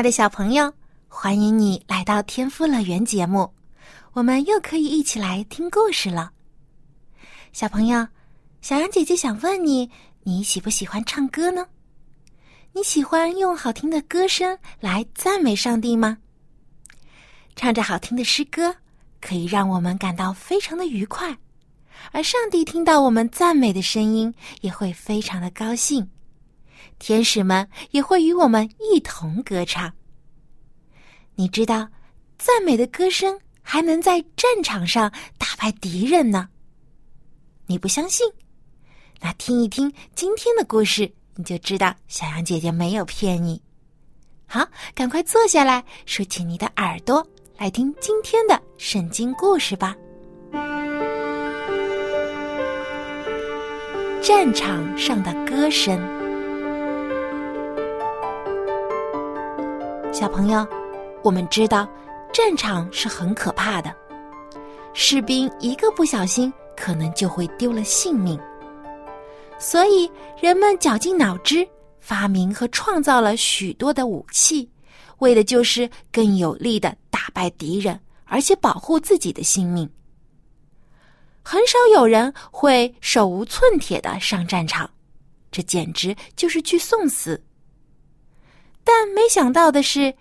爱的小朋友，欢迎你来到天赋乐园节目，我们又可以一起来听故事了。小朋友，小羊姐姐想问你，你喜不喜欢唱歌呢？你喜欢用好听的歌声来赞美上帝吗？唱着好听的诗歌，可以让我们感到非常的愉快，而上帝听到我们赞美的声音，也会非常的高兴。天使们也会与我们一同歌唱。你知道，赞美的歌声还能在战场上打败敌人呢。你不相信？那听一听今天的故事，你就知道小羊姐姐没有骗你。好，赶快坐下来，竖起你的耳朵，来听今天的圣经故事吧。战场上的歌声。小朋友，我们知道战场是很可怕的，士兵一个不小心，可能就会丢了性命。所以人们绞尽脑汁发明和创造了许多的武器，为的就是更有力的打败敌人，而且保护自己的性命。很少有人会手无寸铁的上战场，这简直就是去送死。但没想到的是，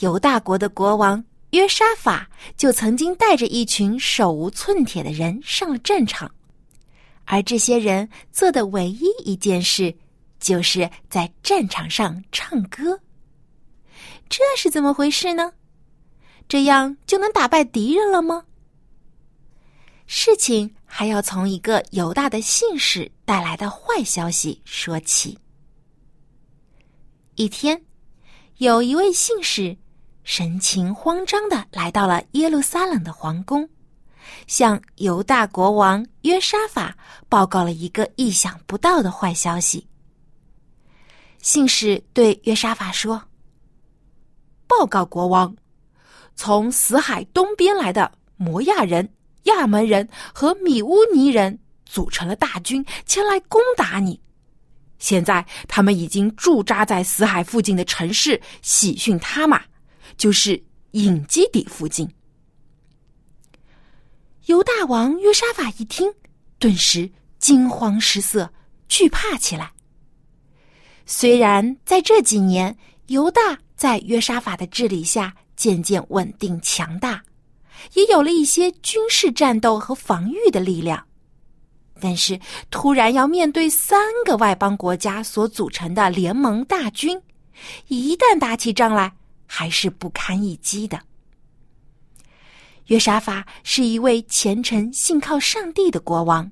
犹大国的国王约沙法就曾经带着一群手无寸铁的人上了战场，而这些人做的唯一一件事，就是在战场上唱歌。这是怎么回事呢？这样就能打败敌人了吗？事情还要从一个犹大的信使带来的坏消息说起。一天。有一位信使，神情慌张的来到了耶路撒冷的皇宫，向犹大国王约沙法报告了一个意想不到的坏消息。信使对约沙法说：“报告国王，从死海东边来的摩亚人、亚门人和米乌尼人组成了大军，前来攻打你。”现在他们已经驻扎在死海附近的城市喜讯他玛，就是隐基底附近。犹大王约沙法一听，顿时惊慌失色，惧怕起来。虽然在这几年，犹大在约沙法的治理下渐渐稳定强大，也有了一些军事战斗和防御的力量。但是，突然要面对三个外邦国家所组成的联盟大军，一旦打起仗来，还是不堪一击的。约沙法是一位虔诚信靠上帝的国王，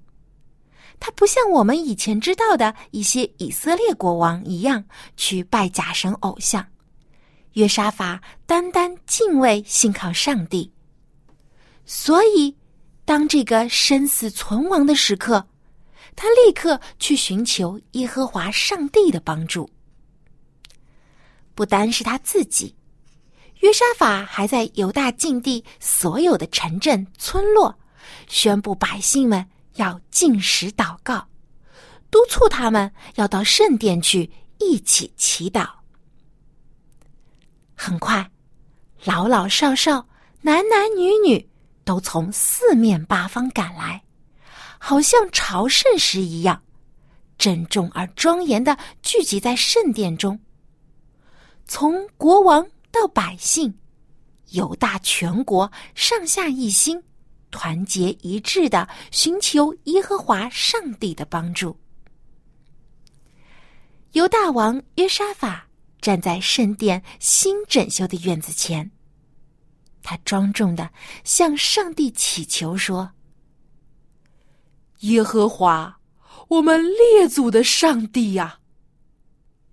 他不像我们以前知道的一些以色列国王一样去拜假神偶像。约沙法单单敬畏信靠上帝，所以。当这个生死存亡的时刻，他立刻去寻求耶和华上帝的帮助。不单是他自己，约沙法还在犹大境地所有的城镇村落，宣布百姓们要进食祷告，督促他们要到圣殿去一起祈祷。很快，老老少少、男男女女。都从四面八方赶来，好像朝圣时一样，郑重而庄严的聚集在圣殿中。从国王到百姓，犹大全国上下一心，团结一致的寻求耶和华上帝的帮助。犹大王约沙法站在圣殿新整修的院子前。他庄重的向上帝祈求说：“耶和华，我们列祖的上帝呀，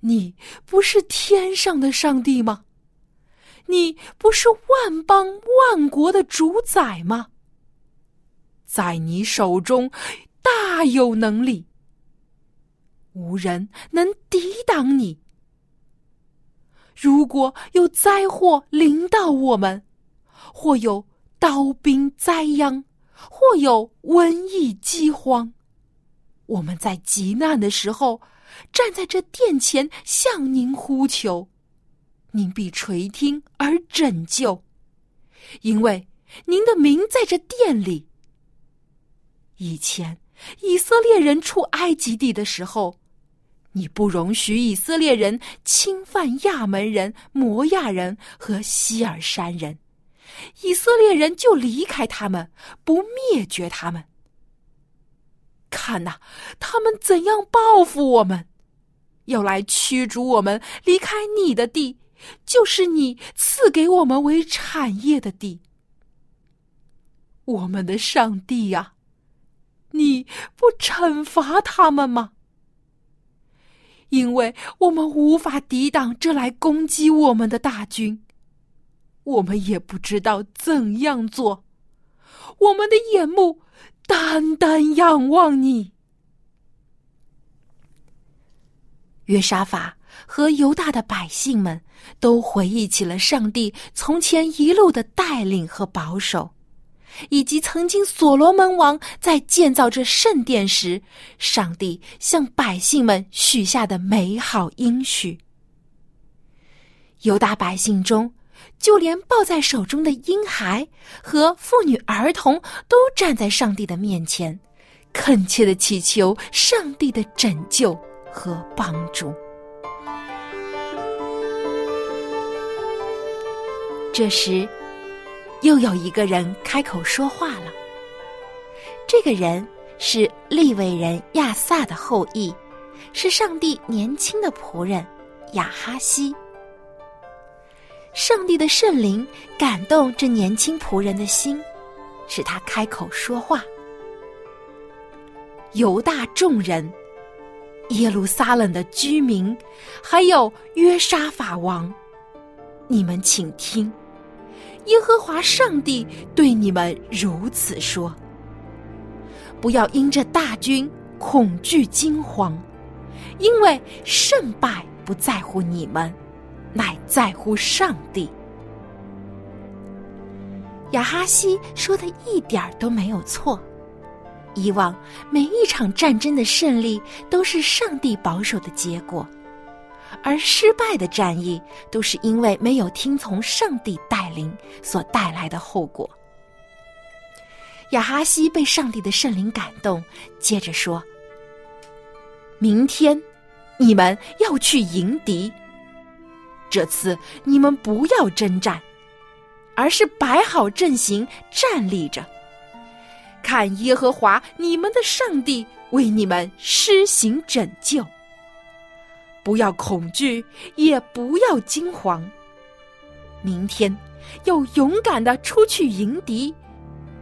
你不是天上的上帝吗？你不是万邦万国的主宰吗？在你手中大有能力，无人能抵挡你。如果有灾祸临到我们，或有刀兵灾殃，或有瘟疫饥荒，我们在极难的时候，站在这殿前向您呼求。您必垂听而拯救，因为您的名在这殿里。以前以色列人出埃及地的时候，你不容许以色列人侵犯亚门人、摩亚人和希尔山人，以色列人就离开他们，不灭绝他们。看呐，他们怎样报复我们，要来驱逐我们离开你的地。就是你赐给我们为产业的地，我们的上帝呀，你不惩罚他们吗？因为我们无法抵挡这来攻击我们的大军，我们也不知道怎样做，我们的眼目单单仰望你，约沙法。和犹大的百姓们都回忆起了上帝从前一路的带领和保守，以及曾经所罗门王在建造这圣殿时，上帝向百姓们许下的美好应许。犹大百姓中，就连抱在手中的婴孩和妇女儿童，都站在上帝的面前，恳切的祈求上帝的拯救和帮助。这时，又有一个人开口说话了。这个人是利未人亚萨的后裔，是上帝年轻的仆人亚哈西。上帝的圣灵感动这年轻仆人的心，使他开口说话。犹大众人、耶路撒冷的居民，还有约沙法王，你们请听。耶和华上帝对你们如此说：不要因这大军恐惧惊慌，因为胜败不在乎你们，乃在乎上帝。亚哈西说的一点儿都没有错。以往每一场战争的胜利都是上帝保守的结果。而失败的战役都是因为没有听从上帝带领所带来的后果。亚哈西被上帝的圣灵感动，接着说：“明天你们要去迎敌。这次你们不要征战，而是摆好阵型站立着，看耶和华你们的上帝为你们施行拯救。”不要恐惧，也不要惊慌。明天要勇敢的出去迎敌，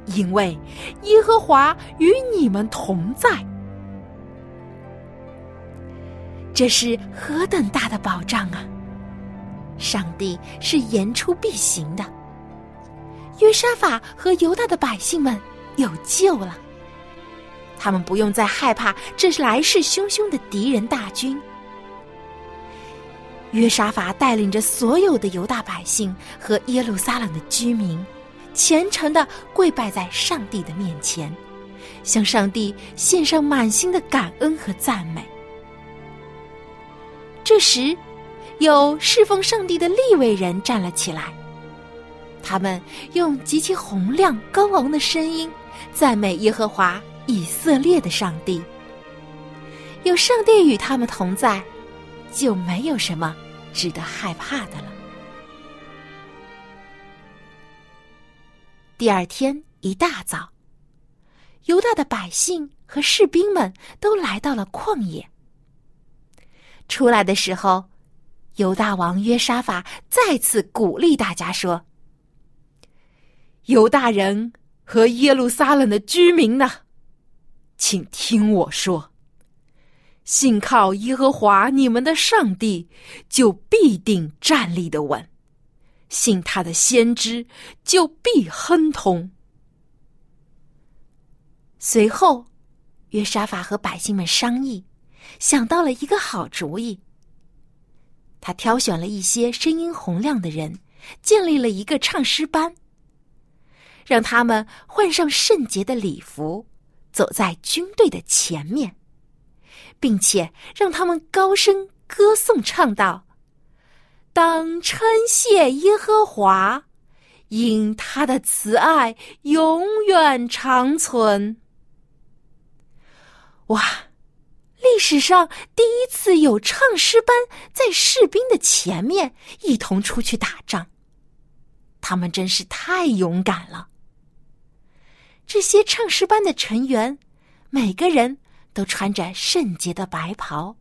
因为耶和华与你们同在。这是何等大的保障啊！上帝是言出必行的。约沙法和犹大的百姓们有救了，他们不用再害怕这来势汹汹的敌人大军。约沙法带领着所有的犹大百姓和耶路撒冷的居民，虔诚的跪拜在上帝的面前，向上帝献上满心的感恩和赞美。这时，有侍奉上帝的利未人站了起来，他们用极其洪亮、高昂的声音赞美耶和华以色列的上帝。有上帝与他们同在。就没有什么值得害怕的了。第二天一大早，犹大的百姓和士兵们都来到了旷野。出来的时候，犹大王约沙法再次鼓励大家说：“犹大人和耶路撒冷的居民呢，请听我说。”信靠耶和华你们的上帝，就必定站立的稳；信他的先知，就必亨通。随后，约沙法和百姓们商议，想到了一个好主意。他挑选了一些声音洪亮的人，建立了一个唱诗班，让他们换上圣洁的礼服，走在军队的前面，并且让他们高声歌颂，唱道：“当称谢耶和华，因他的慈爱永远长存。”哇！历史上第一次有唱诗班在士兵的前面一同出去打仗，他们真是太勇敢了。这些唱诗班的成员，每个人都穿着圣洁的白袍，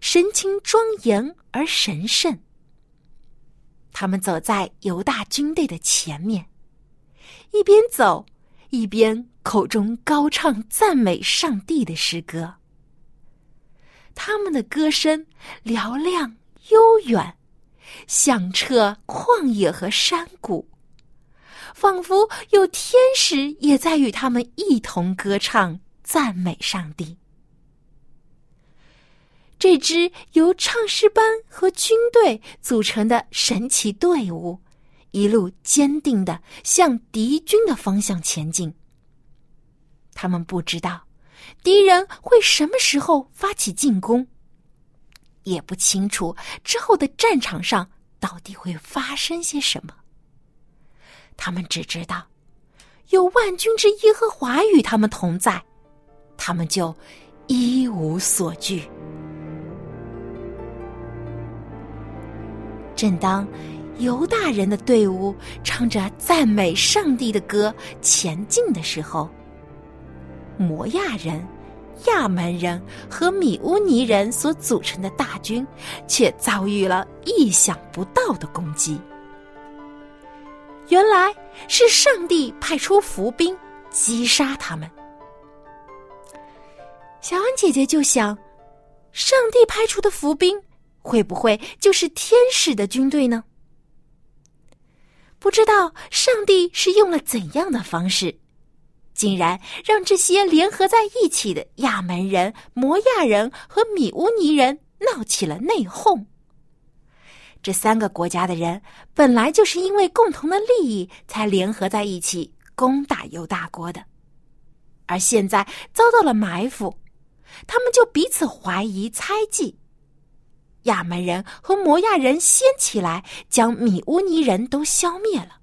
神情庄严而神圣。他们走在犹大军队的前面，一边走一边口中高唱赞美上帝的诗歌。他们的歌声嘹亮悠远，响彻旷野和山谷，仿佛有天使也在与他们一同歌唱赞美上帝。这支由唱诗班和军队组成的神奇队伍，一路坚定的向敌军的方向前进。他们不知道。敌人会什么时候发起进攻？也不清楚之后的战场上到底会发生些什么。他们只知道，有万军之耶和华与他们同在，他们就一无所惧。正当犹大人的队伍唱着赞美上帝的歌前进的时候，摩亚人、亚门人和米乌尼人所组成的大军，却遭遇了意想不到的攻击。原来是上帝派出伏兵击杀他们。小安姐姐就想，上帝派出的伏兵会不会就是天使的军队呢？不知道上帝是用了怎样的方式。竟然让这些联合在一起的亚门人、摩亚人和米乌尼人闹起了内讧。这三个国家的人本来就是因为共同的利益才联合在一起攻打犹大国的，而现在遭到了埋伏，他们就彼此怀疑猜忌。亚门人和摩亚人先起来，将米乌尼人都消灭了。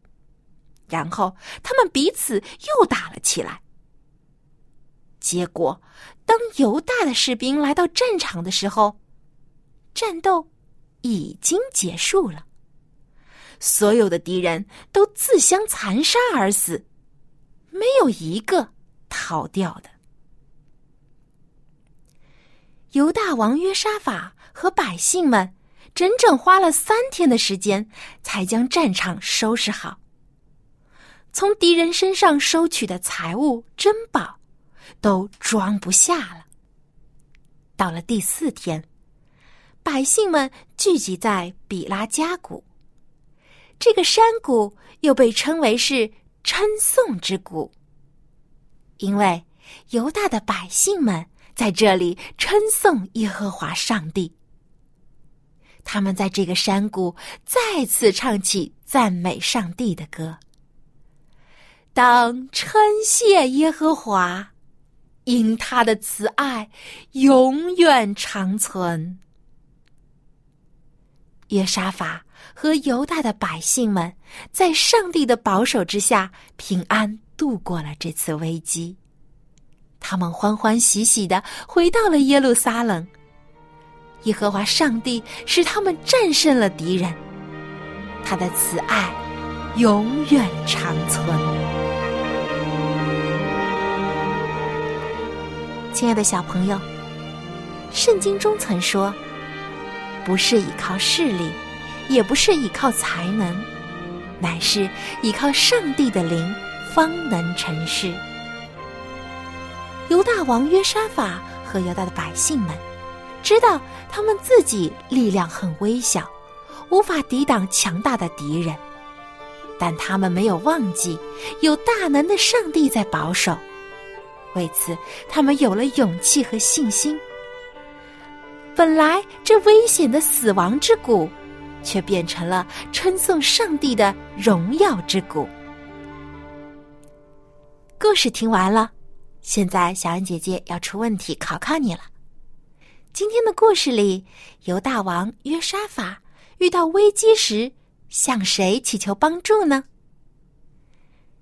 然后他们彼此又打了起来。结果，当犹大的士兵来到战场的时候，战斗已经结束了。所有的敌人都自相残杀而死，没有一个逃掉的。犹大王约沙法和百姓们整整花了三天的时间，才将战场收拾好。从敌人身上收取的财物珍宝，都装不下了。到了第四天，百姓们聚集在比拉加谷，这个山谷又被称为是称颂之谷，因为犹大的百姓们在这里称颂耶和华上帝。他们在这个山谷再次唱起赞美上帝的歌。当称谢耶和华，因他的慈爱永远长存。约沙法和犹大的百姓们在上帝的保守之下平安度过了这次危机，他们欢欢喜喜的回到了耶路撒冷。耶和华上帝使他们战胜了敌人，他的慈爱永远长存。亲爱的小朋友，圣经中曾说：“不是依靠势力，也不是依靠才能，乃是依靠上帝的灵，方能成事。”犹大王约沙法和犹大的百姓们知道他们自己力量很微小，无法抵挡强大的敌人，但他们没有忘记有大能的上帝在保守。为此，他们有了勇气和信心。本来这危险的死亡之谷，却变成了称颂上帝的荣耀之谷。故事听完了，现在小恩姐姐要出问题考考你了。今天的故事里，犹大王约沙法遇到危机时，向谁祈求帮助呢？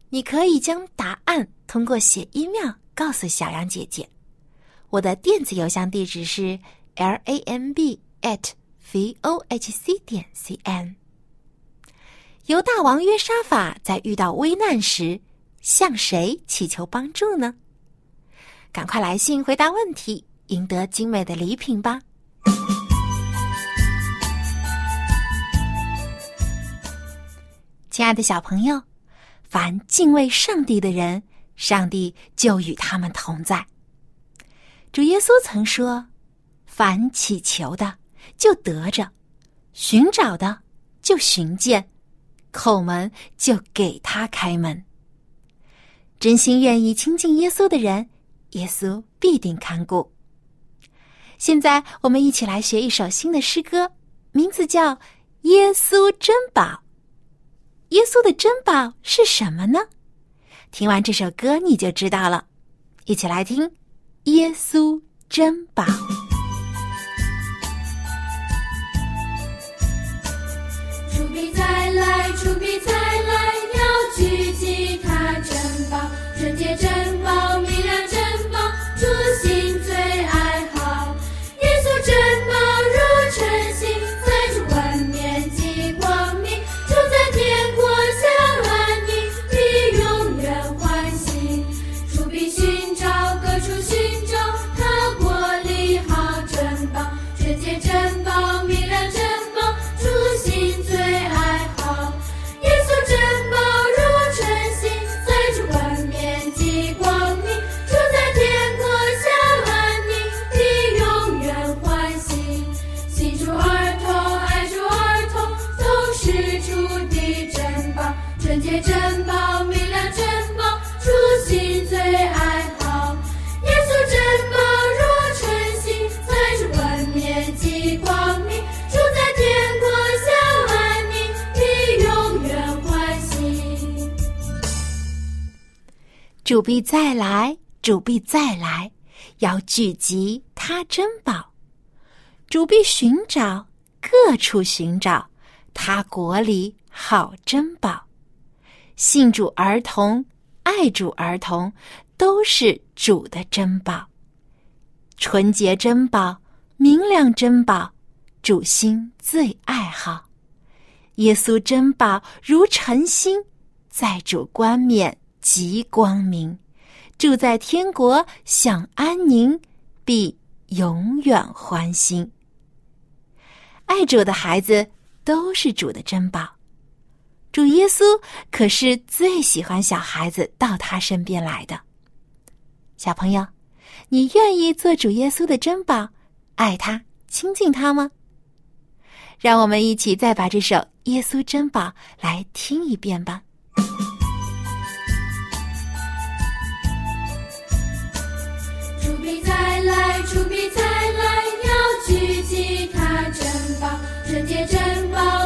你可以将答案通过写 email 告诉小杨姐姐。我的电子邮箱地址是。l a m b at v o h c 点 c n。犹大王约沙法在遇到危难时向谁祈求帮助呢？赶快来信回答问题，赢得精美的礼品吧！亲爱的小朋友，凡敬畏上帝的人，上帝就与他们同在。主耶稣曾说。凡祈求的就得着，寻找的就寻见，叩门就给他开门。真心愿意亲近耶稣的人，耶稣必定看顾。现在我们一起来学一首新的诗歌，名字叫《耶稣珍宝》。耶稣的珍宝是什么呢？听完这首歌你就知道了。一起来听《耶稣珍宝》。出必再来，要聚集他珍宝，纯洁珍宝，初，心再来，主必再来，要聚集他珍宝。主必寻找，各处寻找，他国里好珍宝。信主儿童，爱主儿童，都是主的珍宝。纯洁珍宝，明亮珍宝，主心最爱好。耶稣珍宝如晨星，在主冠冕。极光明，住在天国享安宁，必永远欢心。爱主的孩子都是主的珍宝，主耶稣可是最喜欢小孩子到他身边来的。小朋友，你愿意做主耶稣的珍宝，爱他、亲近他吗？让我们一起再把这首《耶稣珍宝》来听一遍吧。出比赛来，要聚集他珍宝，纯洁珍宝，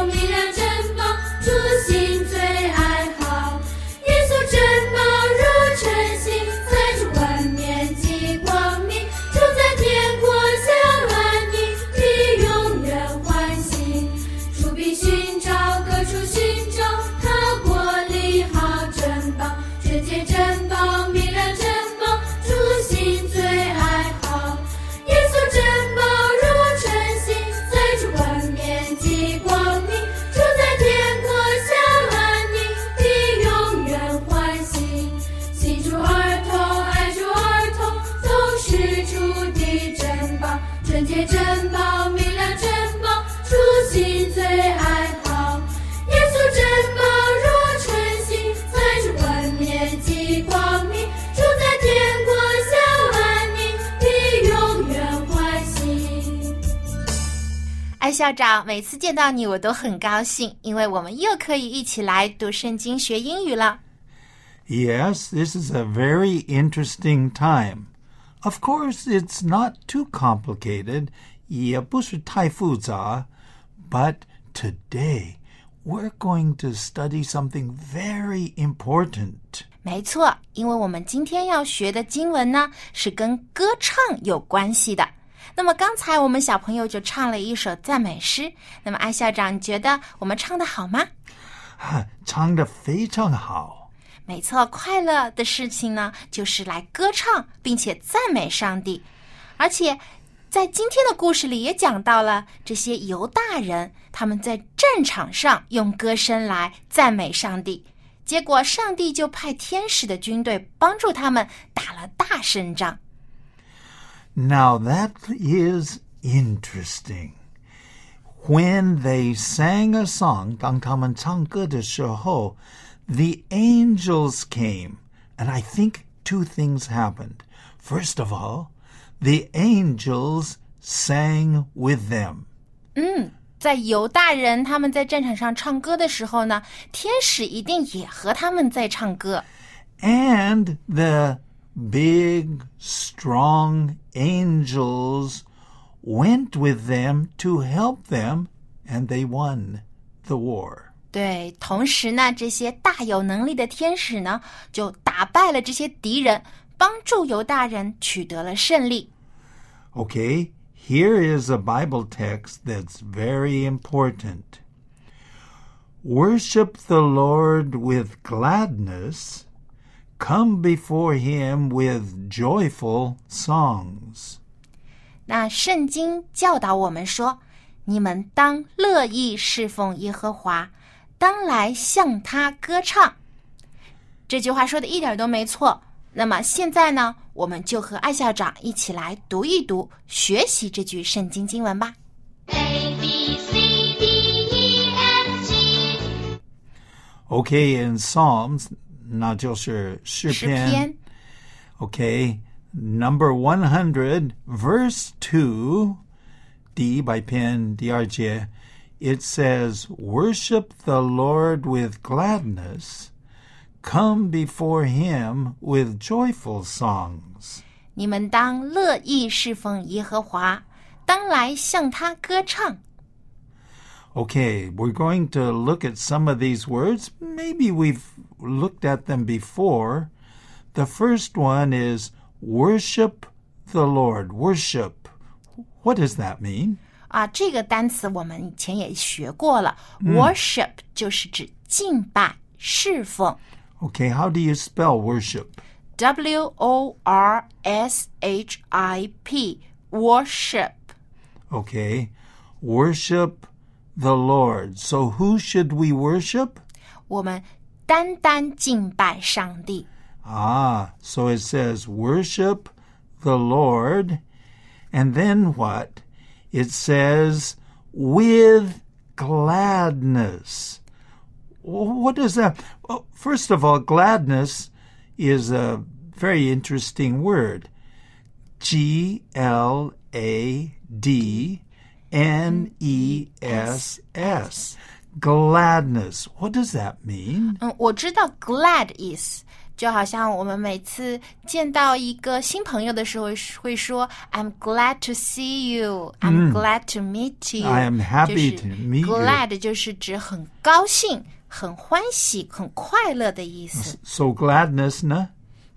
校长，每次见到你我都很高兴，因为我们又可以一起来读圣经学英语了。 Yes, this is a very interesting time. Of course, it's not too complicated, 也不是太复杂, but today we're going to study something very important. 没错，因为我们今天要学的经文呢，是跟歌唱有关系的。 那么刚才我们小朋友就唱了一首赞美诗。那么艾校长，你觉得我们唱的好吗？唱的非常好。没错，快乐的事情呢，就是来歌唱，并且赞美上帝。而且，在今天的故事里也讲到了这些犹大人，他们在战场上用歌声来赞美上帝，结果上帝就派天使的军队帮助他们打了大胜仗。Now that is interesting. When they sang a song, 当他们唱歌的时候, the angels came, and I think two things happened. First of all, the angels sang with them. 在犹大人他们在战场上唱歌的时候呢，天使一定也和他们在唱歌。 And the big, strong angels went with them to help them, and they won the war. 对，同时呢，这些大有能力的天使呢，就打败了这些敌人，帮助犹大人取得了胜利。 Okay, here is a Bible text that's very important. Worship the Lord with gladness. Come before him with joyful songs. 那圣经教导我们说：“你们当乐意侍奉耶和华，当来向他歌唱。”这句话说的一点都没错。那么现在呢，我们就和艾校长一起来读一读，学习这句圣经经文吧。A B C D E F G Okay, in Psalms, 那就是诗诗篇。篇 Okay, number 100, verse 2, D by pen, DRJ, it says, Worship the Lord with gladness, come before him with joyful songs. 你们当乐意侍奉耶和华，当来向他歌唱。 Okay, we're going to look at some of these words. Maybe we've looked at them before. The first one is worship the Lord. Worship. What does that mean? 啊，这个单词我们以前也学过了、w o r s h i p 就是指敬拜、侍奉。 Okay, how do you spell worship? W O R S H I P，worship。 Okay, worship the Lord. So who should we worship? 我们 单单敬拜上帝。 Ah, so it says worship the Lord. And then what? It says with gladness. Wh- What is that? Well, first of all, gladness is a very interesting word. G L A D N E S S. Gladness. What does that mean? 嗯，我知道 glad is，就好像我们每次见到一个新朋友的时候会说 "I'm glad to see you", "I'm glad to meet you", I am happy 就是 to meet you. Glad 就是指很高兴、很欢喜、很快乐的意思。 So gladness, na?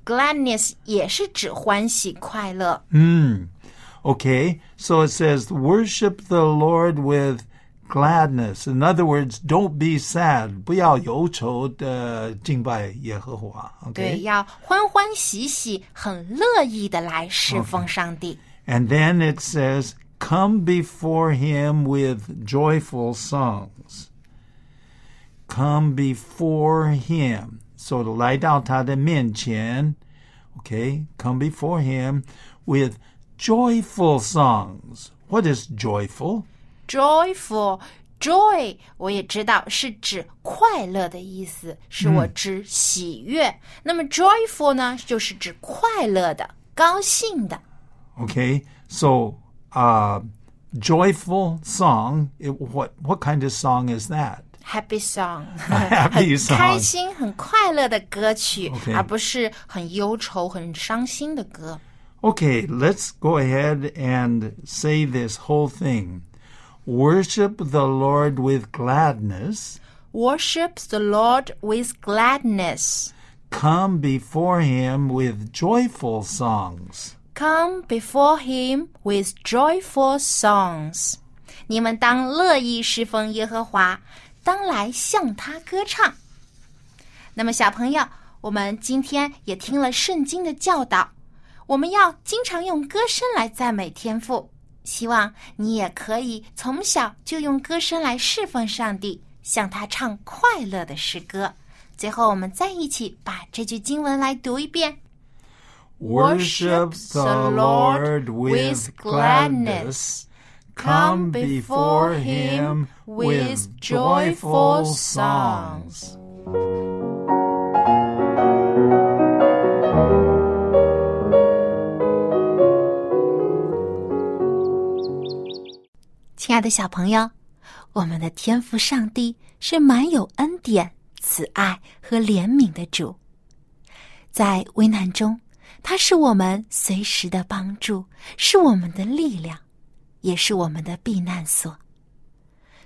Gladness 也是指欢喜、快乐。 Hmm. Okay, so it says, worship the Lord with gladness. In other words, don't be sad. 不要忧愁地敬拜耶和华. 对， Okay? 要欢欢喜喜、很乐意的来侍奉上帝。 And then it says, come before him with joyful songs. Come before him. So 来到他的面前, okay, come before him with joyful songs. What is joyful? joyful joy 我也知道是指快乐的意思，是我指喜悦。那么 joyful 呢，就是指快乐的、高兴的。 Okay, so uh, joyful song. It, what what kind of song is that? Happy song， happy 很 song 开心、很快乐的歌曲 OK 而不是很忧愁、很伤心的歌。 Okay, let's go ahead and say this whole thing. Worship the Lord with gladness. Worship the Lord with gladness. Come before him with joyful songs. Come before him with joyful songs. 你们当乐意侍奉耶和华，当来向他歌唱。那么，小朋友，我们今天也听了圣经的教导，我们要经常用歌声来赞美天父。 希望你也可以从小就用歌声来侍奉上帝，向他唱快乐的诗歌。最后，我们再一起把这句经文来读一遍。 Worship the Lord with gladness. Come before him with joyful songs. 爱的小朋友，我们的天父上帝是满有恩典、慈爱和怜悯的主，在危难中，他是我们随时的帮助，是我们的力量，也是我们的避难所。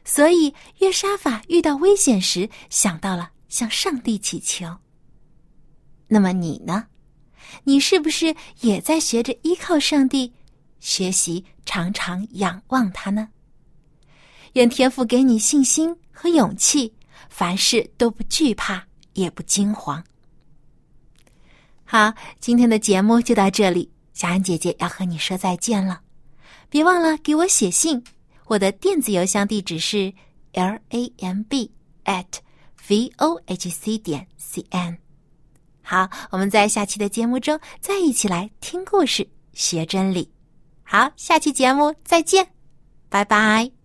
所以，约沙法遇到危险时，想到了向上帝祈求。那么你呢？你是不是也在学着依靠上帝，学习常常仰望他呢？愿天父给你信心和勇气，凡事都不惧怕，也不惊慌。好，今天的节目就到这里，小安姐姐要和你说再见了。别忘了给我写信，我的电子邮箱地址是 l a m b at v o h c 点 c n。好，我们在下期的节目中再一起来听故事、学真理。好，下期节目再见，拜拜。